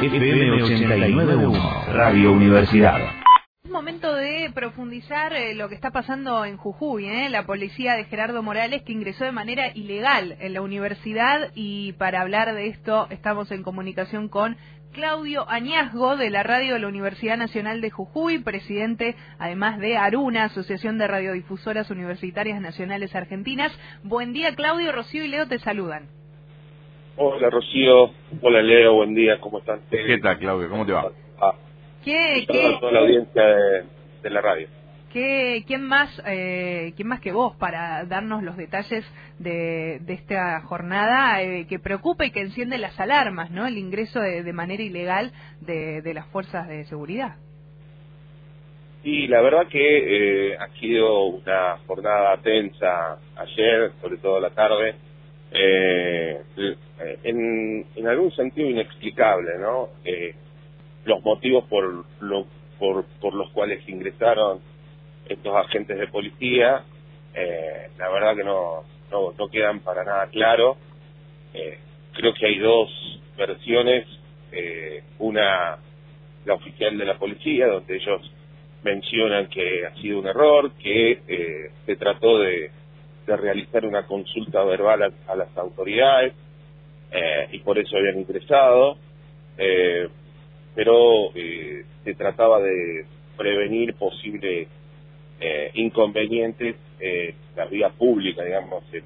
FM 891, Radio Universidad. Es momento de profundizar eh, lo que está pasando en Jujuy, ¿eh? la policía de Gerardo Morales que ingresó de manera ilegal en la universidad y para hablar de esto estamos en comunicación con Claudio Añazgo de la radio de la Universidad Nacional de Jujuy, presidente además de Aruna, Asociación de Radiodifusoras Universitarias Nacionales Argentinas. Buen día Claudio, Rocío y Leo te saludan. Hola Rocío, hola Leo, buen día, ¿cómo están? ¿Qué tal Claudio? ¿Cómo te va? Ah, ¿Qué, qué, toda la audiencia de, de la radio. ¿Qué, ¿Quién más eh, quién más que vos para darnos los detalles de, de esta jornada eh, que preocupa y que enciende las alarmas, ¿no? El ingreso de, de manera ilegal de, de, las fuerzas de seguridad. Sí, la verdad que eh, ha sido una jornada tensa ayer, sobre todo la tarde, eh, en, algún sentido inexplicable, ¿no? Eh, los motivos por, lo, por, por los cuales ingresaron estos agentes de policía, eh, la verdad que no, no, no, quedan para nada claro. Eh, creo que hay dos versiones, eh, una la oficial de la policía, donde ellos mencionan que ha sido un error, que eh, se trató de, de, realizar una consulta verbal a, las autoridades eh, y por eso habían ingresado, eh, pero eh, se trataba de prevenir posibles eh, inconvenientes eh, la vía pública, digamos, en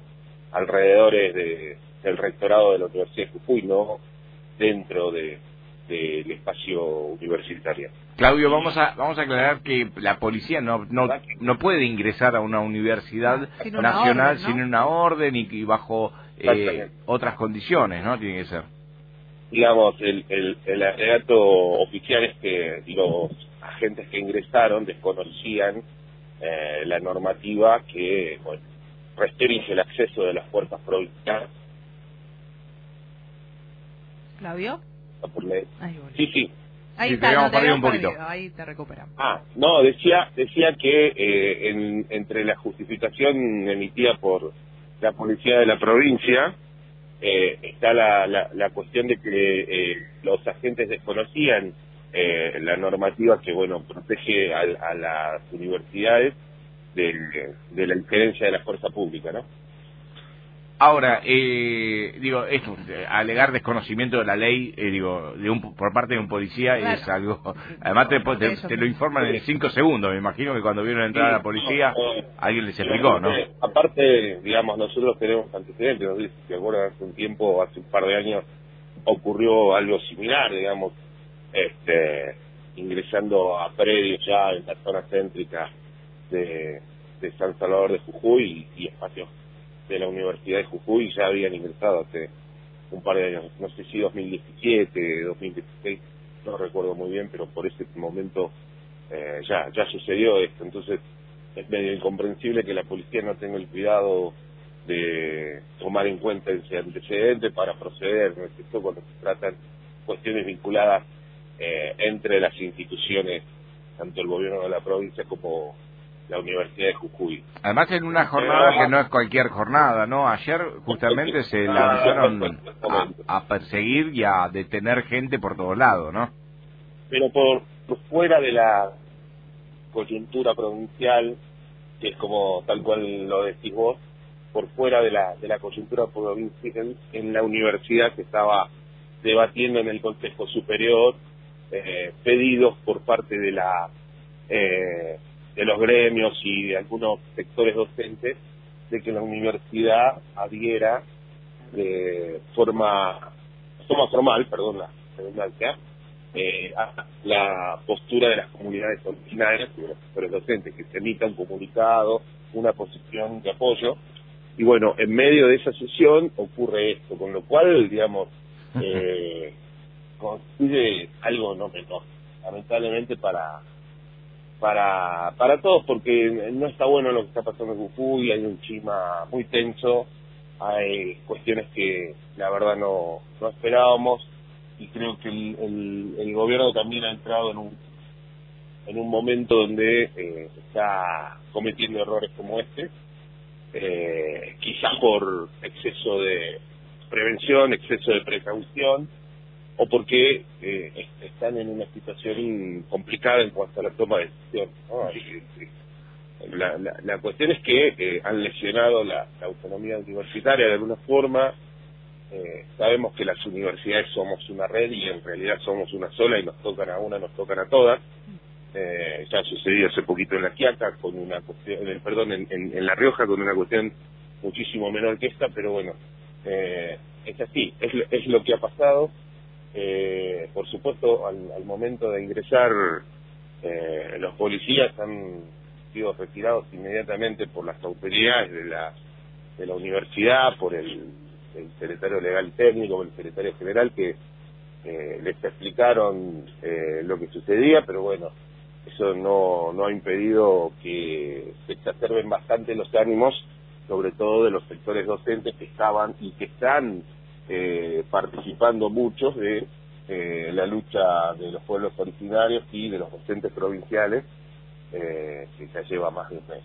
alrededores de, del rectorado de la Universidad de Jujuy, no dentro de del espacio universitario. Claudio, vamos a vamos a aclarar que la policía no no, no puede ingresar a una universidad Sin una nacional orden, ¿no? sin una orden y, y bajo eh, otras condiciones, ¿no? Tiene que ser. Digamos, el, el, el alegato oficial es que los agentes que ingresaron desconocían eh, la normativa que bueno, restringe el acceso de las fuerzas provinciales ¿Claudio? Por ley. Sí, sí. Ahí Sí, está, no, te perdido habíamos un poquito. perdido, Ahí te recuperamos. Ah, no, decía decía que eh, en, entre la justificación emitida por la policía de la provincia eh, está la, la, la cuestión de que eh, los agentes desconocían eh, la normativa que bueno protege a, a las universidades de, de la injerencia de la fuerza pública, ¿no? Ahora, eh, digo, esto, eh, alegar desconocimiento de la ley, eh, digo, de un, por parte de un policía Claro. es algo. Además, te, te, te lo informan en cinco segundos. Me imagino que cuando vieron entrar a la policía, alguien les explicó, ¿no? Aparte, aparte, digamos, nosotros tenemos antecedentes, no sé si acuerdan, hace un tiempo, hace un par de años, ocurrió algo similar, digamos, este, ingresando a predios ya en la zona céntrica de, de San Salvador de Jujuy y, y espacios de la Universidad de Jujuy ya habían ingresado hace un par de años, no sé si 2017, 2016, no recuerdo muy bien, pero por ese momento eh, ya ya sucedió esto, entonces es medio incomprensible que la policía no tenga el cuidado de tomar en cuenta ese antecedente para proceder, ¿no es cierto? cuando se tratan cuestiones vinculadas eh, entre las instituciones, tanto el gobierno de la provincia como la Universidad de Jujuy. Además, en una jornada que no es cualquier jornada, ¿no? Ayer justamente se lanzaron a, a perseguir y a detener gente por todos lados, ¿no? Pero por, por fuera de la coyuntura provincial, que es como tal cual lo decís vos, por fuera de la, de la coyuntura provincial, en la universidad se estaba debatiendo en el Consejo Superior eh, pedidos por parte de la eh, de los gremios y de algunos sectores docentes de que la universidad adhiera de forma forma formal, perdón la redundancia, eh, a la postura de las comunidades originarias y de los sectores docentes, que se emita un comunicado, una posición de apoyo. Y bueno, en medio de esa sesión ocurre esto, con lo cual, digamos, eh, consigue algo no menor, lamentablemente para para para todos, porque no está bueno lo que está pasando en Jujuy, hay un clima muy tenso, hay cuestiones que la verdad no, no esperábamos y creo que el, el, el gobierno también ha entrado en un en un momento donde eh, está cometiendo errores como este, eh, quizás por exceso de prevención, exceso de precaución, o porque eh, están en una situación complicada en cuanto a la toma de decisiones. La, la, cuestión es que eh, han lesionado la, autonomía universitaria de alguna forma. Eh, sabemos que las universidades somos una red y en realidad somos una sola y nos tocan a una, nos tocan a todas. Eh, ya sucedido hace poquito en la Quiaca, con una cuestión, eh, perdón, en, en, La Rioja con una cuestión muchísimo menor que esta, pero bueno, eh, es así, es, es lo que ha pasado. Eh, por supuesto, al, al momento de ingresar, eh, los policías han sido retirados inmediatamente por las autoridades de la, de la universidad, por el, el secretario legal técnico, el secretario general, que eh, les explicaron eh, lo que sucedía, pero bueno, eso no, no ha impedido que se exacerben bastante los ánimos, sobre todo de los sectores docentes que estaban y que están eh, participando muchos de eh, la lucha de los pueblos originarios y de los docentes provinciales, eh, que lleva más de un mes.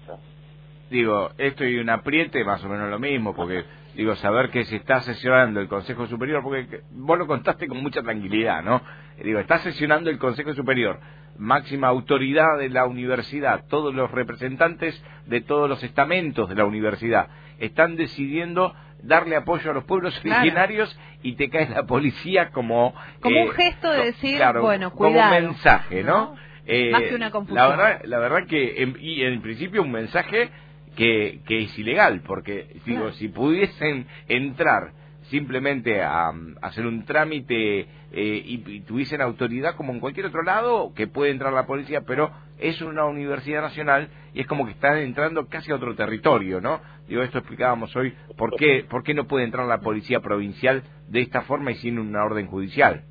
Digo, esto y un apriete, más o menos lo mismo, porque digo, saber que se está sesionando el Consejo Superior, porque vos lo contaste con mucha tranquilidad, ¿no? Digo, está sesionando el Consejo Superior, máxima autoridad de la universidad, todos los representantes de todos los estamentos de la universidad están decidiendo darle apoyo a los pueblos originarios y te cae la policía como... Como un eh, gesto de decir, bueno, cuidado. Como un mensaje, ¿no? Eh, Más que una confusión. La verdad, la verdad que, en, y en principio un mensaje que, que es ilegal, porque digo, si pudiesen entrar simplemente a, hacer un trámite eh, y, tuviesen autoridad como en cualquier otro lado, que puede entrar la policía, pero es una universidad nacional y es como que están entrando casi a otro territorio, ¿no? Digo, esto explicábamos hoy, ¿por qué, por qué no puede entrar la policía provincial de esta forma y sin una orden judicial?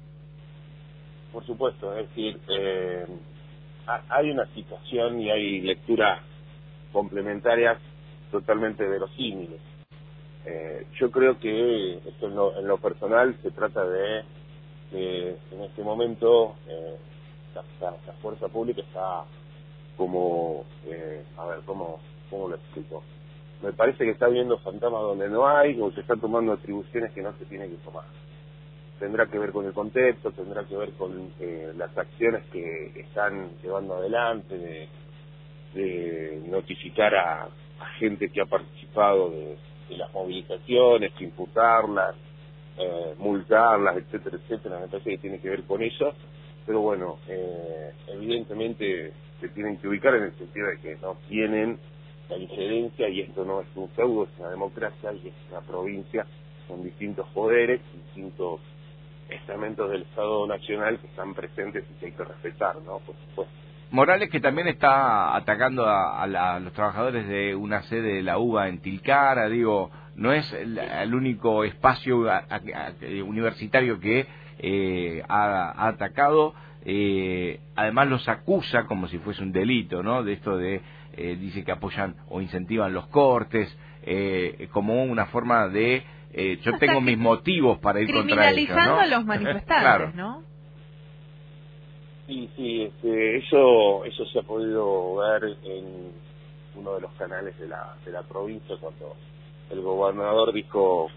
Por supuesto, es decir, eh, hay una situación y hay lecturas complementarias totalmente verosímiles eh, yo creo que esto en lo, personal se trata de que en este momento eh, la, fuerza pública está como, eh, a ver, ¿cómo, ¿cómo lo explico? Me parece que está viendo fantasmas donde no hay o se están tomando atribuciones que no se tienen que tomar. Tendrá que ver con el contexto, tendrá que ver con eh, las acciones que están llevando adelante, de, de notificar a, a gente que ha participado de de las movilizaciones, imputarlas, eh, multarlas, etcétera, etcétera, me parece que tiene que ver con eso, pero bueno, eh, evidentemente se tienen que ubicar en el sentido de que no tienen la diferencia y esto no es un feudo, es una democracia y es una provincia con distintos poderes, distintos estamentos del Estado Nacional que están presentes y que hay que respetar, ¿no? Por supuesto. Morales que también está atacando a, los trabajadores de una sede de la UBA en Tilcara, digo, no es el, único espacio universitario que eh, ha, atacado, eh, además los acusa como si fuese un delito, ¿no? De esto de, eh, dice que apoyan o incentivan los cortes, como una forma de, yo tengo mis motivos para ir contra ellos, ¿no? a los manifestantes, ¿no? Sí, sí, este, eso, eso se ha podido ver en uno de los canales de la, de la provincia cuando el gobernador dijo,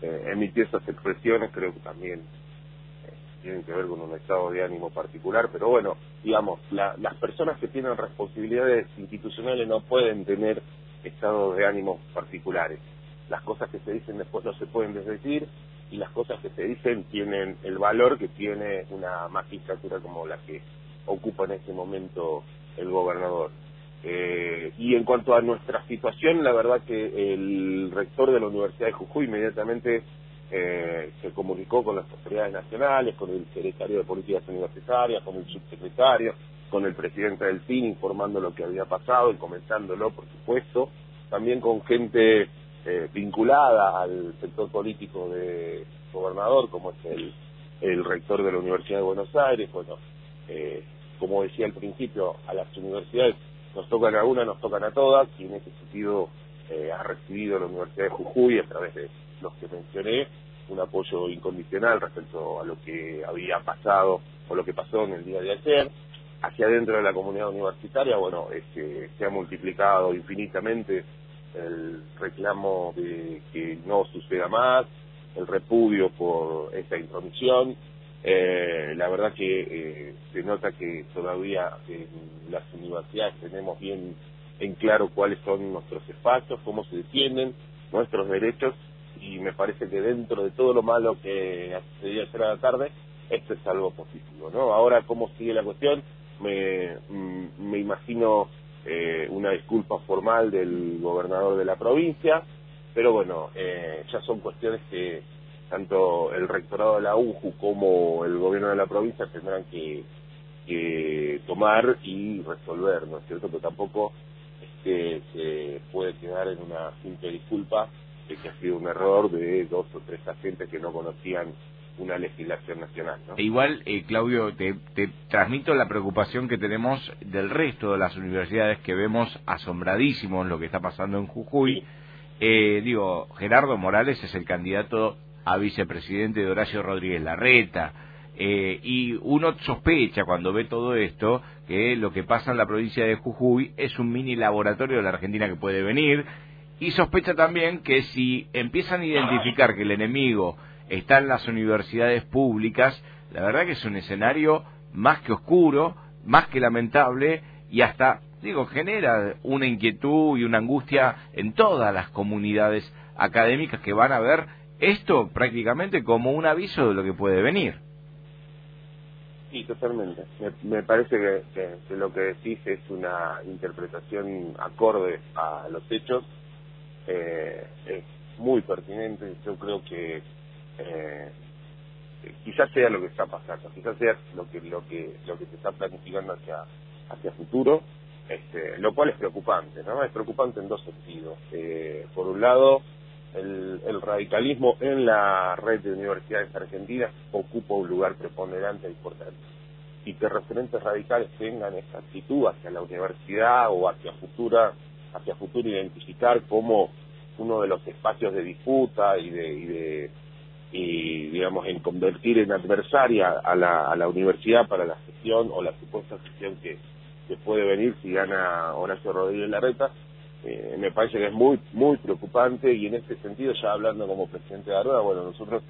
eh, emitió esas expresiones, creo que también eh, tienen que ver con un estado de ánimo particular, pero bueno, digamos, las personas que tienen responsabilidades institucionales no pueden tener estados de ánimo particulares. Las cosas que se dicen después no se pueden desdecir y las cosas que se dicen tienen el valor que tiene una magistratura como la que ocupa en este momento el gobernador. Eh, y en cuanto a nuestra situación, la verdad que el rector de la Universidad de Jujuy inmediatamente eh, se comunicó con las autoridades nacionales, con el secretario de Políticas Universitarias, con el subsecretario, con el presidente del PIN informando lo que había pasado y comentándolo, por supuesto, también con gente eh, vinculada al sector político de gobernador, como es el, el rector de la Universidad de Buenos Aires, bueno, eh, como decía al principio, a las universidades nos tocan a una, nos tocan a todas, y en ese sentido eh, ha recibido la Universidad de Jujuy, a través de los que mencioné, un apoyo incondicional respecto a lo que había pasado o lo que pasó en el día de ayer. Hacia adentro de la comunidad universitaria, bueno, este, se ha multiplicado infinitamente el reclamo de que no suceda más, el repudio por esta intromisión, Eh, la verdad que eh, se nota que todavía en las universidades tenemos bien en claro cuáles son nuestros espacios, cómo se defienden nuestros derechos y me parece que dentro de todo lo malo que sucedió ayer a la tarde, esto es algo positivo, ¿no? Ahora, ¿cómo sigue la cuestión? Me, mm, me imagino eh, una disculpa formal del gobernador de la provincia, pero bueno, eh, ya son cuestiones que tanto el rectorado de la UJU como el gobierno de la provincia tendrán que, tomar y resolver, ¿no es cierto? Pero tampoco que se puede quedar en una simple disculpa de que ha sido un error de dos o tres agentes que no conocían una legislación nacional. ¿no? E igual, eh, Claudio, te, te, transmito la preocupación que tenemos del resto de las universidades que vemos asombradísimos lo que está pasando en Jujuy. Eh, digo, Gerardo Morales es el candidato a vicepresidente de Horacio Rodríguez Larreta. Eh, y uno sospecha cuando ve todo esto que lo que pasa en la provincia de Jujuy es un mini laboratorio de la Argentina que puede venir y sospecha también que si empiezan a identificar que el enemigo está en las universidades públicas, la verdad que es un escenario más que oscuro, más que lamentable y hasta, digo, genera una inquietud y una angustia en todas las comunidades académicas que van a ver esto prácticamente como un aviso de lo que puede venir. Sí, totalmente. Me, parece que, lo que decís es una interpretación acorde a los hechos. Eh, es muy pertinente. Yo creo que eh, quizás sea lo que está pasando, quizás sea lo que lo que lo que se está planificando hacia hacia futuro, este, lo cual es preocupante, ¿no? Es preocupante en dos sentidos. Eh, por un lado, el, radicalismo en la red de universidades argentinas ocupa un lugar preponderante e importante. Y que referentes radicales tengan esta actitud hacia la universidad o hacia futura, hacia futuro identificar como uno de los espacios de disputa y de, y de y digamos en convertir en adversaria a la, a la universidad para la gestión o la supuesta gestión que, que puede venir si gana Horacio Rodríguez Larreta eh, me parece que es muy muy preocupante y en este sentido, ya hablando como presidente de Aruba, bueno, nosotros,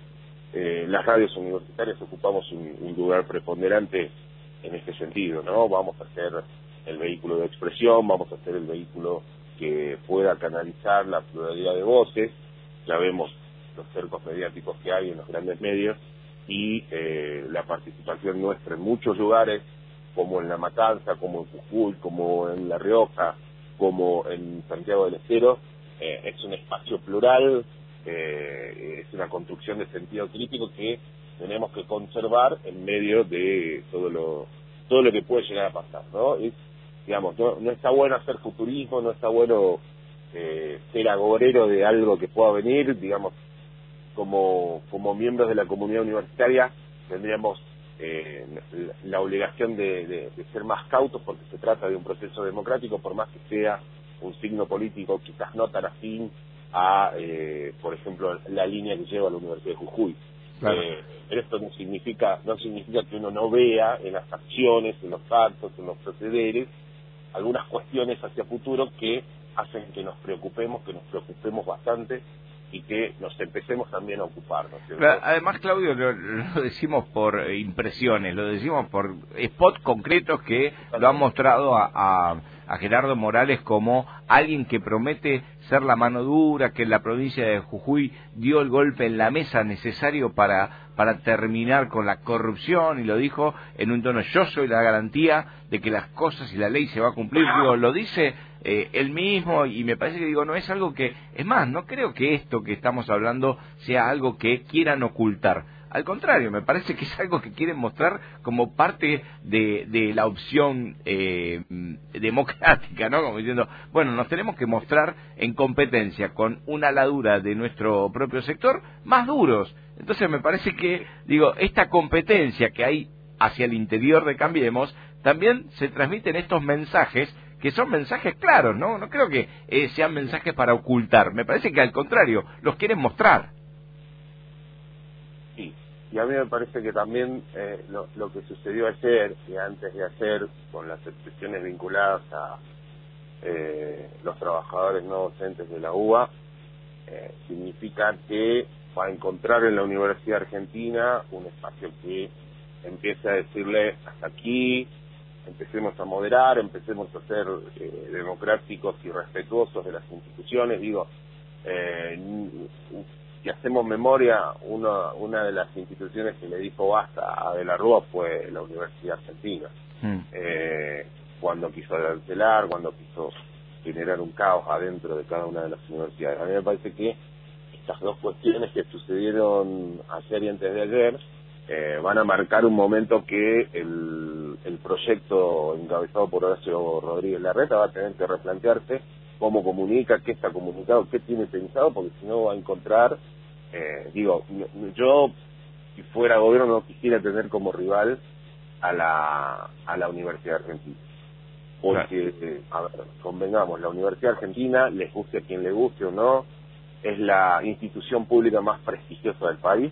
eh, las radios universitarias, ocupamos un, lugar preponderante en este sentido, ¿no? Vamos a ser el vehículo de expresión, vamos a ser el vehículo que pueda canalizar la pluralidad de voces, ya vemos los cercos mediáticos que hay en los grandes medios y eh, la participación nuestra en muchos lugares, como en La Matanza, como en Jujuy, como en La Rioja, como en Santiago del Estero, eh, es un espacio plural, eh, es una construcción de sentido crítico que tenemos que conservar en medio de todo lo todo lo que puede llegar a pasar, ¿no? digamos, no, está bueno hacer futurismo, no está bueno eh, ser agorero de algo que pueda venir, digamos, como, como miembros de la comunidad universitaria tendríamos eh, la obligación de, ser más cautos porque se trata de un proceso democrático, por más que sea un signo político quizás no tan afín a, eh, por ejemplo, la línea que lleva la Universidad de Jujuy. Eh, pero esto no significa, no significa que uno no vea en las acciones, en los actos, en los procederes, algunas cuestiones hacia futuro que hacen que nos preocupemos, que nos preocupemos bastante y que nos empecemos también a ocuparnos. Además, Claudio, lo, decimos por impresiones, lo decimos por spots concretos que lo han mostrado a, a, Gerardo Morales como alguien que promete ser la mano dura, que en la provincia de Jujuy dio el golpe en la mesa necesario para, para terminar con la corrupción y lo dijo en un tono yo soy la garantía de que las cosas y la ley se va a cumplir. Digo, lo dice eh, él mismo y me parece que digo, no es algo que, es más, no creo que esto que estamos hablando sea algo que quieran ocultar. Al contrario, me parece que es algo que quieren mostrar como parte de, la opción eh, democrática, ¿no? Como diciendo, bueno, nos tenemos que mostrar en competencia con una ladura de nuestro propio sector más duros. Entonces me parece que, digo, esta competencia que hay hacia el interior de Cambiemos, también se transmiten estos mensajes que son mensajes claros, ¿no? No creo que eh, sean mensajes para ocultar. Me parece que al contrario, los quieren mostrar. Y a mí me parece que también eh, lo, que sucedió ayer y antes de ayer, con las expresiones vinculadas a eh, los trabajadores no docentes de la UBA, significa que va a encontrar en la Universidad Argentina un espacio que empiece a decirle hasta aquí, empecemos a moderar, empecemos a ser eh, democráticos y respetuosos de las instituciones. Digo, eh, si hacemos memoria, una, una de las instituciones que le dijo basta a De la Rúa fue la Universidad Argentina. Hmm. Eh, cuando quiso arancelar, cuando quiso generar un caos adentro de cada una de las universidades. A mí me parece que estas dos cuestiones que sucedieron ayer y antes de ayer eh, van a marcar un momento que el, el proyecto encabezado por Horacio Rodríguez Larreta va a tener que replantearse cómo comunica, qué está comunicado, qué tiene pensado, porque si no va a encontrar, eh, digo, yo si fuera gobierno no quisiera tener como rival a la, a la Universidad Argentina. Porque, eh, convengamos, la Universidad Argentina, les guste a quien le guste o no, es la institución pública más prestigiosa del país.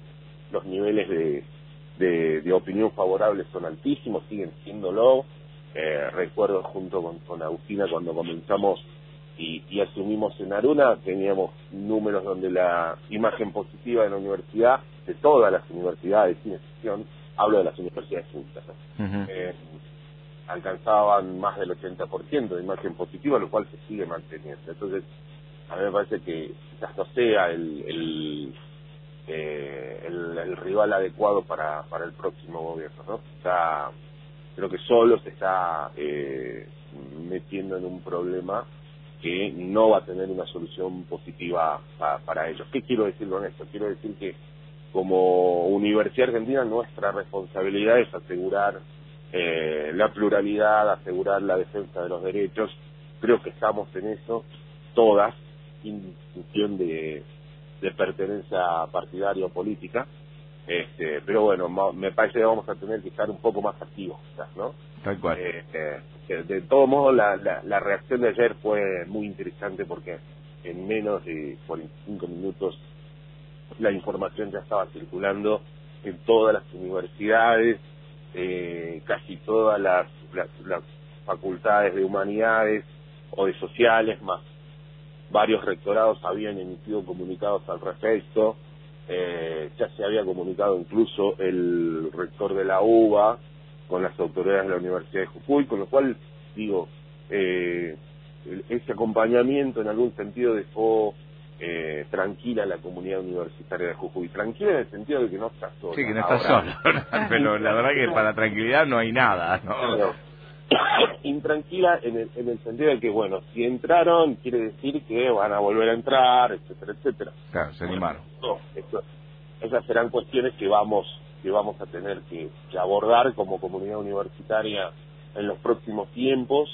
Los niveles de, de, opinión favorable son altísimos, siguen siéndolo. Eh, recuerdo junto con, con Agustina cuando comenzamos y, asumimos en Aruna, teníamos números donde la imagen positiva de la universidad, de todas las universidades, sin excepción, hablo de las universidades públicas, eh, alcanzaban más del 80% de imagen positiva, lo cual se sigue manteniendo. Entonces, a mí me parece que quizás no sea el, el, eh, el, rival adecuado para, para el próximo gobierno, ¿no? Está, creo que solo se está eh, metiendo en un problema que no va a tener una solución positiva para ellos. ¿Qué quiero decir con esto? Quiero decir que como Universidad Argentina nuestra responsabilidad es asegurar eh, la pluralidad, asegurar la defensa de los derechos. Creo que estamos en eso, todas, sin función de, de pertenencia partidaria o política. Este, pero bueno, me parece que vamos a tener que estar un poco más activos, quizás, ¿no? Tal cual. Eh, eh, de todo modo, la, la, reacción de ayer fue muy interesante porque en menos de 45 minutos la información ya estaba circulando en todas las universidades, eh, casi todas las, las, facultades de humanidades o de sociales, más varios rectorados habían emitido comunicados al respecto. Eh, ya se había comunicado incluso el rector de la UBA con las autoridades de la Universidad de Jujuy, con lo cual, digo, eh, ese acompañamiento en algún sentido dejó eh, tranquila la comunidad universitaria de Jujuy. Tranquila en el sentido de que no está sola. Sí, que no está sola. Pero la verdad que para tranquilidad no hay nada. ¿no? intranquila en el, en el sentido de que, bueno, si entraron, quiere decir que van a volver a entrar, etcétera, etcétera. Claro, se animaron. esas serán cuestiones que vamos que vamos a tener que, abordar como comunidad universitaria en los próximos tiempos,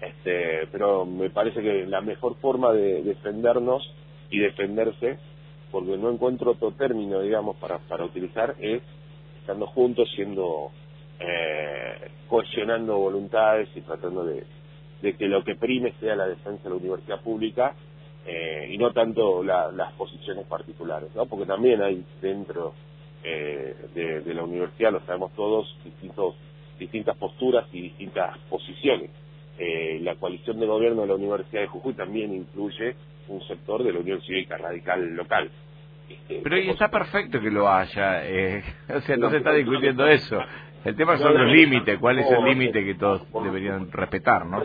este, pero me parece que la mejor forma de defendernos y defenderse, porque no encuentro otro término, digamos, para, para utilizar, es estando juntos, siendo, eh, cohesionando voluntades y tratando de, de que lo que prime sea la defensa de la universidad pública eh, y no tanto las posiciones particulares, ¿no? Porque también hay dentro eh, de, la universidad, lo sabemos todos, distintos, distintas posturas y distintas posiciones. Eh, la coalición de gobierno de la Universidad de Jujuy también incluye un sector de la Unión Cívica Radical local. Este, Pero y está perfecto que lo haya, eh, o sea, no, se está discutiendo eso. El tema son los límites, cuál es el límite que todos deberían respetar, ¿no?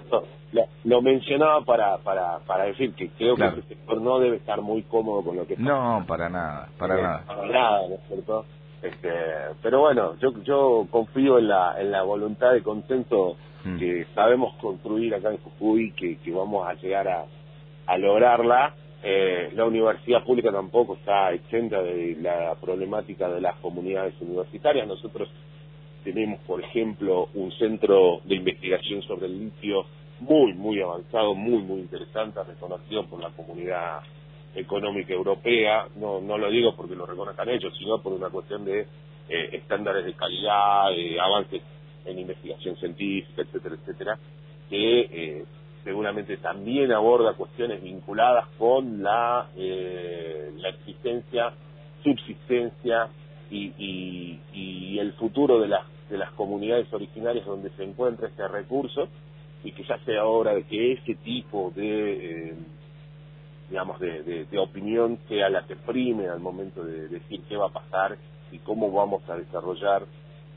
Lo, mencionaba para, para, para decir que creo que el sector no debe estar muy cómodo con lo que No, para nada, para nada. Para nada, ¿no es cierto? Este, pero bueno, yo yo confío en la, en la voluntad de consenso mm. que sabemos construir acá en Jujuy, que, que vamos a llegar a, a lograrla. Eh, la universidad pública tampoco está exenta de la problemática de las comunidades universitarias. Nosotros tenemos, por ejemplo, un centro de investigación sobre el litio muy, muy avanzado, muy, muy interesante, reconocido por la comunidad económica europea. No, no lo digo porque lo reconozcan ellos, sino por una cuestión de eh, estándares de calidad, de avances en investigación científica, etcétera, etcétera, que eh, seguramente también aborda cuestiones vinculadas con la, eh, la existencia, subsistencia y, el futuro de las, de las comunidades originarias donde se encuentra este recurso y que ya sea hora de que ese tipo de, eh, digamos, de, de, opinión sea la que prime al momento de decir qué va a pasar y cómo vamos a desarrollar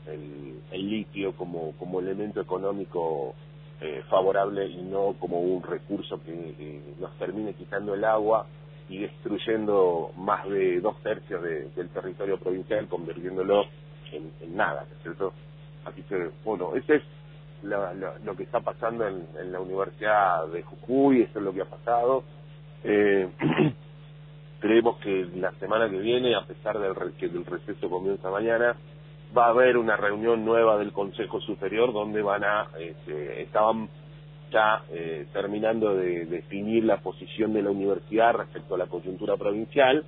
el, el litio como, como elemento económico eh, favorable y no como un recurso que, que, nos termine quitando el agua y destruyendo más de dos tercios de, del territorio provincial, convirtiéndolo en, nada, ¿no es cierto? Así que, bueno, ese es lo, lo que está pasando en, en, la Universidad de Jujuy, eso es lo que ha pasado. Eh, creemos que la semana que viene, a pesar del que el receso comienza mañana, va a haber una reunión nueva del Consejo Superior donde van a, este, estaban ya eh, terminando de definir la posición de la universidad respecto a la coyuntura provincial.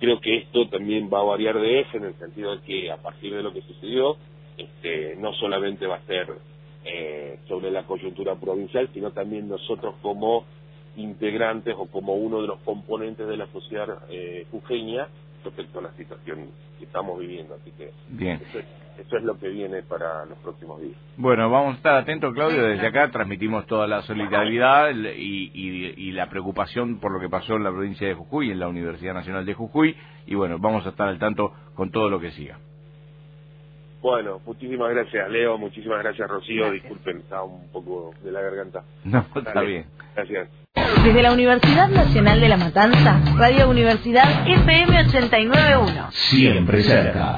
Creo que esto también va a variar de eje en el sentido de que a partir de lo que sucedió, este, no solamente va a ser eh, sobre la coyuntura provincial, sino también nosotros como integrantes o como uno de los componentes de la sociedad eh, jujeña respecto a la situación que estamos viviendo. Así que Bien. Eso, es, eso es lo que viene para los próximos días. Bueno, vamos a estar atentos, Claudio. Desde acá transmitimos toda la solidaridad y, y, y, la preocupación por lo que pasó en la provincia de Jujuy, en la Universidad Nacional de Jujuy. Y bueno, vamos a estar al tanto con todo lo que siga. Bueno, muchísimas gracias, Leo. Muchísimas gracias, Rocío. Gracias. Disculpen, estaba un poco de la garganta. No, está Dale. bien. Gracias. Desde la Universidad Nacional de La Matanza, Radio Universidad FM 891. Siempre cerca.